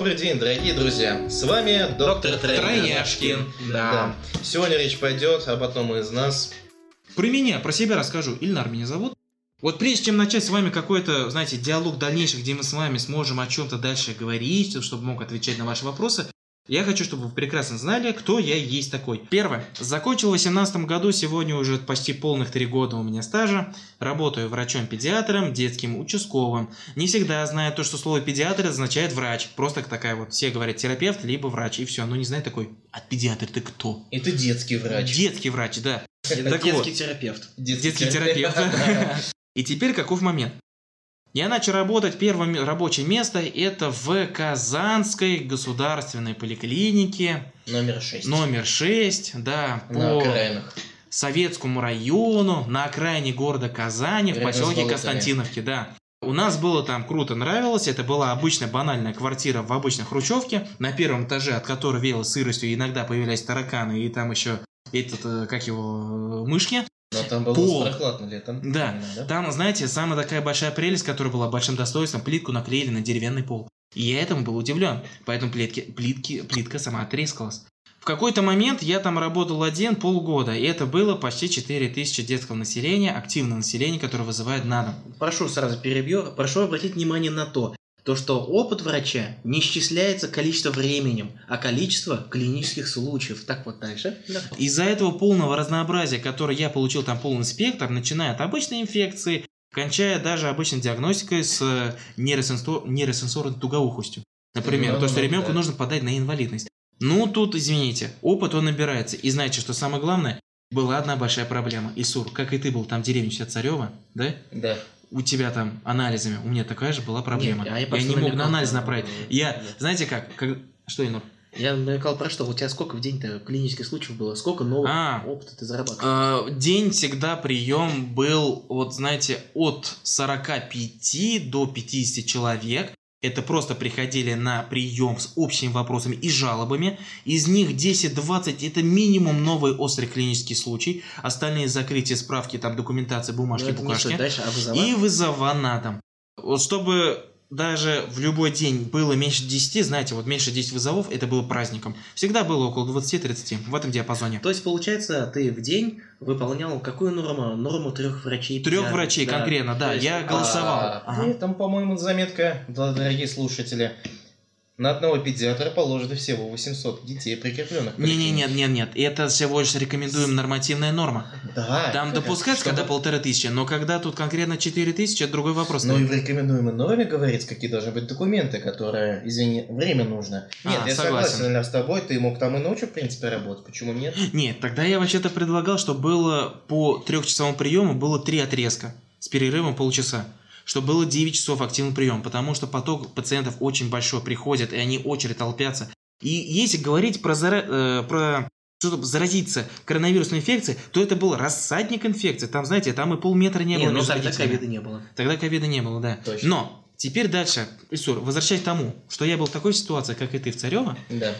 Добрый день, дорогие друзья! С вами доктор, Доктор Трояшкин. Да. Сегодня речь пойдет об одном из нас. Про меня, про себя расскажу. Ильнар меня зовут. Вот прежде чем начать с вами какой-то, знаете, диалог дальнейший, где мы с вами сможем о чем-то дальше говорить, чтобы мог отвечать на ваши вопросы, я хочу, чтобы вы прекрасно знали, кто я есть такой. Первое. Закончил в 2018 году, сегодня уже почти полных три года у меня стажа. Работаю врачом-педиатром, детским участковым. Не всегда знаю то, что слово педиатр означает врач. Просто такая вот, все говорят терапевт, либо врач, и все. Но не знаю такой, а педиатр ты кто? Это детский врач. Детский врач, да. Так детский вот. терапевт. Детский терапевт. И теперь каков момент? Я начал работать, первое рабочее место это в Казанской государственной поликлинике Номер 6. номер 6, да, На по окраинах. Советскому району, на окраине города Казани, в Рядом с поселке болотами. Константиновке, да. У нас было там круто нравилось, это была обычная банальная квартира в обычной хрущевке, на первом этаже, от которой веяло сыростью, иногда появлялись тараканы, и там еще этот, э, как его, э, мышки. Но там было Пол. прохладно летом. Да, Именно, да? Там, знаете, самая такая большая прелесть, которая была большим достоинством, плитку наклеили на деревянный пол. И я этому был удивлен, поэтому плитки, плитки, плитка сама отрескалась. В какой-то момент я там работал один полгода, и это было почти 4000 детского населения, активного населения, которое вызывает на дом. Прошу сразу перебью. Прошу обратить внимание на то, то, что опыт врача не исчисляется количество временем, а количество клинических случаев. Так вот дальше. Да. Из-за этого полного разнообразия, которое я получил там полный спектр, начиная от обычной инфекции, кончая даже обычной диагностикой с э, нейросенсор- нейросенсорной тугоухостью. Например, то, что ребенку да. нужно подать на инвалидность. Ну, тут, извините, опыт он набирается. И знаете, что самое главное? Была одна большая проблема. Исур, как и ты был там в деревне Царева, да? Да. У тебя там анализами. У меня такая же была проблема. Нет, а я я не мог на анализ направить. Я, знаете как? как... Что, Инур? Я намекал про что? У тебя сколько в день-то клинических случаев было? Сколько нового А. опыта ты зарабатывал? Э, День всегда прием был, вот знаете, от 45 до 50 человек. Это просто приходили на прием с общими вопросами и жалобами. Из них 10-20 это минимум новый острый клинический случай. Остальные закрытие, справки, там документация, Ну, бумажки, не букашки. И вызова на дом. Вот чтобы даже в любой день было меньше 10, знаете, вот меньше 10 вызовов, это было праздником. Всегда было около 20-30 в этом диапазоне. То есть, получается, ты в день выполнял какую норму? Норму трех врачей. Трех врачей да. конкретно, да. Есть, Я а, голосовал. А, Ага. При этом, по-моему, заметка, дорогие слушатели, на одного педиатра положено всего 800 детей прикрепленных. к Не, не, поликлинике. нет, нет, нет. Это всего лишь рекомендуем нормативная норма. Да. Там допускается, чтобы- когда полторы тысячи, но когда тут конкретно четыре тысячи, это другой вопрос. Ну и в рекомендуемой норме говорится, какие должны быть документы, которые, извини, время нужно. Нет, А, я согласен. согласен, с тобой, ты мог там и ночью, в принципе, работать, почему нет? Нет, тогда я вообще-то предлагал, чтобы было по трехчасовому приему было три отрезка с перерывом полчаса. Чтобы было 9 часов активный прием, потому что поток пациентов очень большой приходит, и они очередь толпятся. И если говорить про, зара- э, про чтобы заразиться коронавирусной инфекцией, то это был рассадник инфекции. Там, знаете, там и полметра не, Не, было. ну тогда ковида не было. Тогда ковида не было, да. Точно. Но теперь дальше, Исур, возвращаясь к тому, что я был в такой ситуации, как и ты в Царево, Да.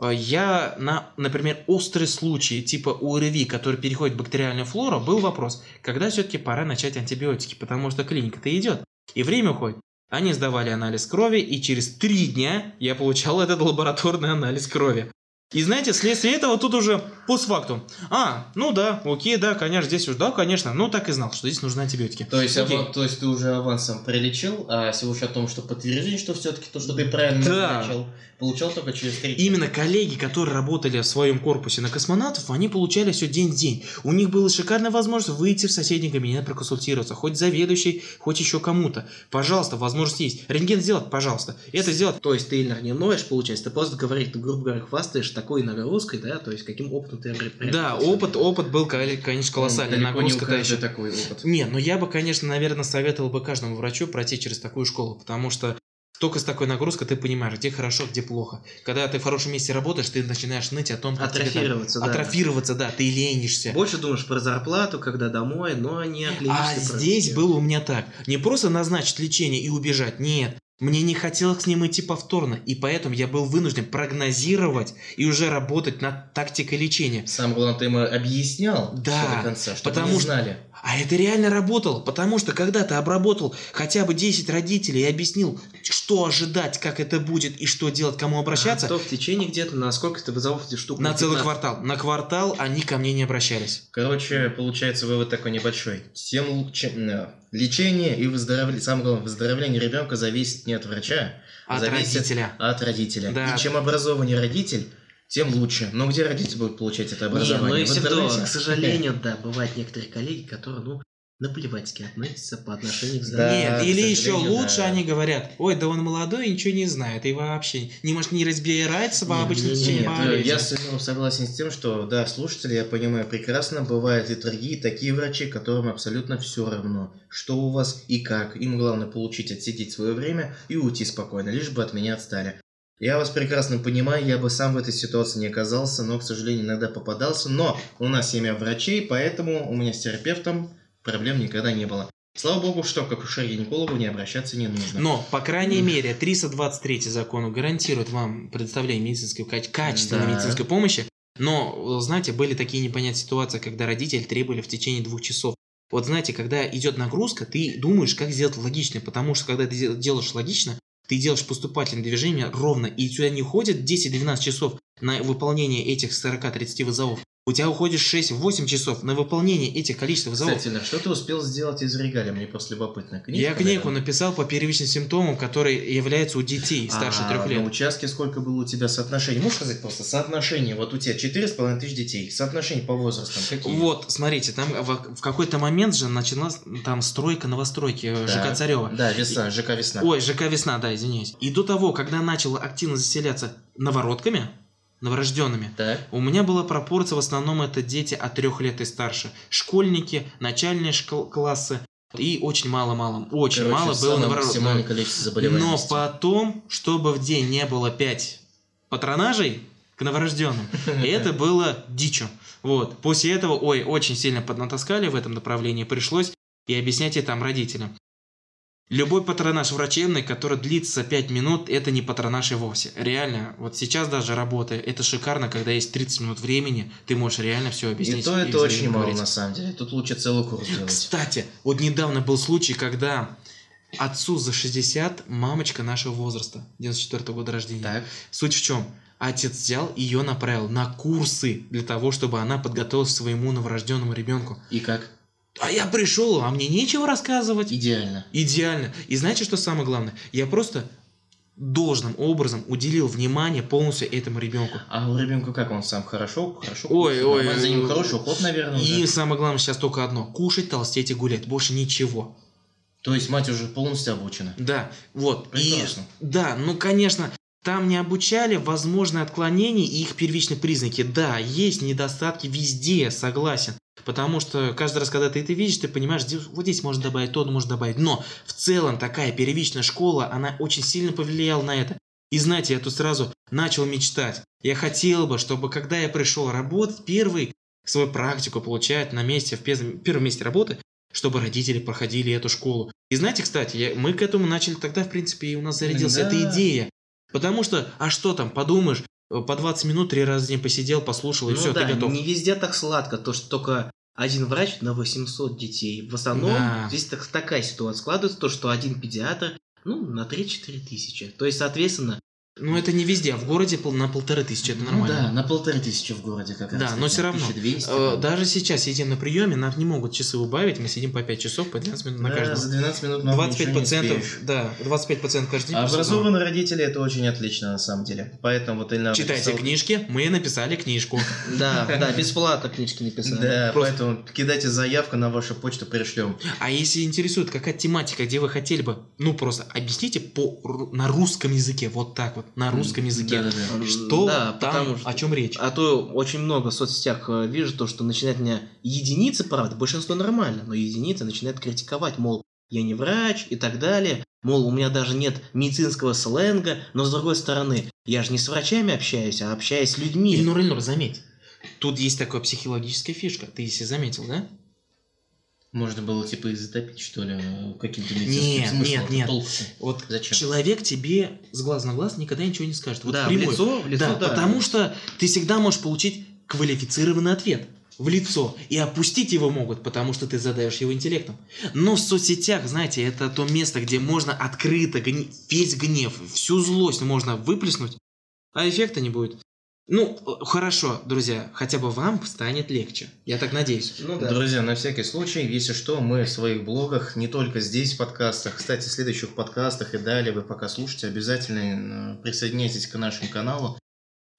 Э, я на, например, острый случай типа ОРВИ, который переходит в бактериальную флору, был вопрос, когда все-таки пора начать антибиотики, потому что клиника-то идет, и время уходит. Они сдавали анализ крови, и через три дня я получал этот лабораторный анализ крови. И знаете, вследствие этого тут уже постфактум. А, ну да, окей, да, конечно, здесь уже, да, конечно, ну так и знал, что здесь нужны антибиотики. То есть, Окей. ава- то есть ты уже авансом прилечил, а всего лишь о том, что подтверждение, что все-таки то, что ты правильно Да. назначил, получал только через три. Именно коллеги, которые работали в своем корпусе на космонавтов, они получали все день в день. У них была шикарная возможность выйти в соседний кабинет проконсультироваться, хоть заведующий, хоть еще кому-то. Пожалуйста, возможность есть. Рентген сделать, пожалуйста. Это сделать. То есть ты, Ильнар, не ноешь, получается, ты просто говоришь, ты, грубо говоря, хвастаешь такой нагрузкой, да, то есть каким опытом ты. Да, опыт, опыт был, конечно, колоссальный. Ну, далеко не еще. такой опыт. Не, но я бы, конечно, наверное, советовал бы каждому врачу пройти через такую школу, потому что только с такой нагрузкой ты понимаешь, где хорошо, где плохо. Когда ты в хорошем месте работаешь, ты начинаешь ныть о том, как тебе там- Атрофироваться, да. Атрофироваться, да, ты ленишься. Больше думаешь про зарплату, когда домой, но не о А здесь было у меня так. Не просто назначить лечение и убежать. Нет. Мне не хотелось к ним идти повторно, и поэтому я был вынужден прогнозировать и уже работать над тактикой лечения. Самое главное, ты ему объяснял Да, до конца, чтобы потому они что- знали. А это реально работало, потому что когда ты обработал хотя бы 10 родителей и объяснил, что ожидать, как это будет и что делать, кому обращаться, А то в течение где-то на сколько ты вызовов эти штук? на целый 15? квартал. На квартал они ко мне не обращались. Короче, получается вывод такой небольшой. Тем лучше э, лечение и выздоровление, самое главное, выздоровление ребенка зависит не от врача, От зависит родителя. от родителя. Да. И чем образованнее родитель, тем лучше. Но где родитель будет получать это Не, образование? ну и В все интернете? к сожалению, да, бывают некоторые коллеги, которые, ну, наплевательски относятся по отношению к Да, здоровью. Нет, или еще лучше да. они говорят, ой, да он молодой и ничего не знает, и вообще не может не разбирается в обычном течении нет, Нет, болезни. я с- согласен с тем, что, да, слушатели, я понимаю прекрасно, бывают и другие такие врачи, которым абсолютно все равно, что у вас и как. Им главное получить, отсидеть свое время и уйти спокойно, лишь бы от меня отстали. Я вас прекрасно понимаю, я бы сам в этой ситуации не оказался, но, к сожалению, иногда попадался. Но у нас семья врачей, поэтому у меня с терапевтом проблем никогда не было. Слава богу, что к акушер-гинекологу не обращаться не нужно. Но, по крайней мере, 323 закон гарантирует вам предоставление медицинской, каче- качественной Да. медицинской помощи. Но, знаете, были такие непонятные ситуации, когда родители требовали в течение двух часов. Вот знаете, когда идет нагрузка, ты думаешь, как сделать логично, потому что когда ты дел- делаешь логично, ты делаешь поступательное движение ровно, и тебя не уходит 10-12 часов на выполнение этих 40-30 вызовов. У тебя уходит 6-8 часов на выполнение этих количеств вызовов. Кстати, что ты успел сделать из регалия? Мне просто любопытно. Книжку, Я книгу наверное? написал по первичным симптомам, которые являются у детей старше А трех лет. На участке сколько было у тебя соотношений? Можешь сказать просто соотношение? Вот у тебя 4,5 тысяч детей. Соотношение по возрастам какие? Вот, смотрите, там в, в какой-то момент же началась там стройка новостройки э, Так. ЖК Царева. Да, весна, ЖК весна. Ой, ЖК Весна, да, извиняюсь. И до того, когда начало активно заселяться новородками, новорожденными, Так. у меня была пропорция, в основном это дети от трех лет и старше. Школьники, начальные школ- классы и очень мало-мало, очень Короче, мало было новорожденных. Но потом, чтобы в день не было 5 патронажей к новорожденным, это было дичью. Вот. После этого, ой, очень сильно поднатаскали в этом направлении, пришлось и объяснять это там родителям. Любой патронаж врачебный, который длится 5 минут, это не патронаж и вовсе. Реально, вот сейчас даже работая, это шикарно, когда есть 30 минут времени, ты можешь реально все объяснить. И то это и очень мало на самом деле. Тут лучше целый курс делать. Кстати, вот недавно был случай, когда отцу за 60 мамочка нашего возраста, 94 года рождения. Так. Суть в чем? Отец взял ее направил на курсы для того, чтобы она подготовилась к своему новорожденному ребенку. И как? А я пришел, а мне нечего рассказывать. Идеально. Идеально. И знаете, что самое главное? Я просто должным образом уделил внимание полностью этому ребенку. А у ребенка как он сам? Хорошо? Хорошо? Ой, кушает? ой, Нормально? За ним хороший уход, наверное, И уже. самое главное сейчас только одно. Кушать, толстеть и гулять. Больше ничего. То есть мать уже полностью обучена. Да, вот. Прекрасно. И, да, ну, конечно, там не обучали возможные отклонения и их первичные признаки. Да, есть недостатки везде, согласен. Потому что каждый раз, когда ты это видишь, ты понимаешь, вот здесь можно добавить, то можно добавить. Но в целом такая первичная школа, она очень сильно повлияла на это. И знаете, я тут сразу начал мечтать. Я хотел бы, чтобы когда я пришел работать, первый свою практику получать на месте, в первом месте работы, чтобы родители проходили эту школу. И знаете, кстати, я- мы к этому начали тогда, в принципе, и у нас зарядилась Да. эта идея. Потому что, а что там, подумаешь, по 20 минут три раза в день посидел, послушал, и Ну все, да, ты готов. не везде так сладко, то что только один врач на 800 детей. В основном Да. здесь так- такая ситуация складывается, то что один педиатр, ну, на 3-4 тысячи. То есть, соответственно, Ну, это не везде, а в городе на полторы тысячи, это Ну нормально. да, на полторы тысячи в городе как раз. Да, но все равно. 1200. Э, Даже сейчас сидим на приеме, нам не могут часы убавить, мы сидим по 5 часов, по 12 минут на Да, каждого. за 12 минут много 25 ничего не пациентов, да, 25 пациентов каждый день. Образованные родители это очень отлично на самом деле. Поэтому вот Ильна. Читайте написал- книжки, мы написали книжку. да, да, бесплатно книжки написали. Да, поэтому кидайте заявку на вашу почту, пришлем. А если интересует, какая тематика, где вы хотели бы, ну просто объясните на русском языке, вот так вот, на русском языке. Да-да-да. Что Да, там, потому что- о чем речь? А то очень много в соцсетях э, вижу то, что начинает меня единицы, правда, большинство нормально, но единицы начинают критиковать, мол, я не врач и так далее, мол, у меня даже нет медицинского сленга, но с другой стороны, я же не с врачами общаюсь, а общаюсь с людьми. Ильнур, Ильнур, заметь, тут есть такая психологическая фишка, ты если заметил, да? Можно было типа и затопить, что ли, каким-то Нет, медицинским смыслом. нет, нет. Толку-то. Вот Зачем? человек тебе с глаз на глаз никогда ничего не скажет. Вот да, в впрямую. лицо, в лицо, да, да. потому что ты всегда можешь получить квалифицированный ответ. в лицо, и опустить его могут, потому что ты задаешь его интеллектом. Но в соцсетях, знаете, это то место, где можно открыто гне- весь гнев, всю злость можно выплеснуть, а эффекта не будет. Ну, хорошо, друзья, хотя бы вам станет легче. Я так надеюсь. Ну Друзья, на всякий случай, если что, мы в своих блогах, не только здесь в подкастах, кстати, в следующих подкастах и далее, вы пока слушаете, обязательно э, присоединяйтесь к нашему каналу.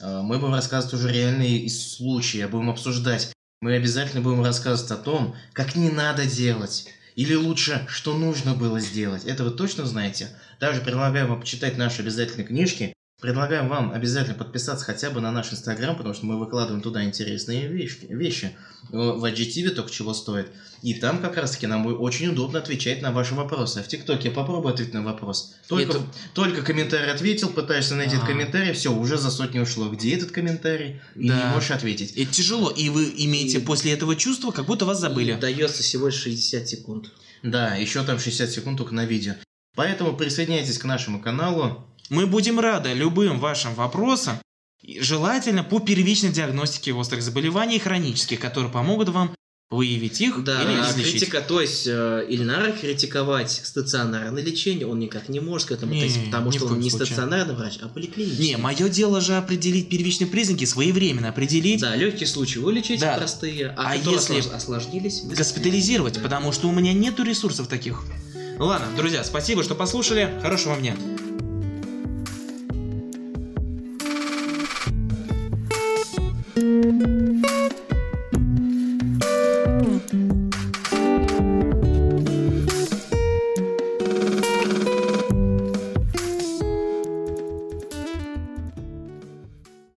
Э, Мы будем рассказывать уже реальные случаи, будем обсуждать. Мы обязательно будем рассказывать о том, как не надо делать. Или лучше, что нужно было сделать. Это вы точно знаете? Также предлагаем вам почитать наши обязательные книжки. Предлагаем вам обязательно подписаться хотя бы на наш инстаграм, потому что мы выкладываем туда интересные вещи. вещи. Э, В IGTV только чего стоит. И там как раз таки нам будет очень удобно отвечать на ваши вопросы. А в ТикТоке я попробую ответить на вопрос. Только, Это- только комментарий ответил, пытаешься найти этот А. комментарий, все, уже за сотню ушло. Где этот комментарий? И Да. не можешь ответить. Это тяжело, и вы имеете И- после этого чувство, как будто вас забыли. Дается всего лишь 60 секунд. Да, еще там 60 секунд только на видео. Поэтому присоединяйтесь к нашему каналу. Мы будем рады любым вашим вопросам, желательно по первичной диагностике острых заболеваний и хронических, которые помогут вам выявить их Да, или а излечить. критика, то есть э, Ильнара критиковать стационарное лечение, он никак не может к этому Не, относиться, потому что он не случае. стационарный врач, а поликлинический. Не, мое дело же определить первичные признаки, своевременно определить, Да, легкие случаи вылечить, Да. простые, а, А если ослож- осложнились... госпитализировать, Да. потому что у меня нету ресурсов таких. Ладно, друзья, спасибо, что послушали. Хорошего вам дня.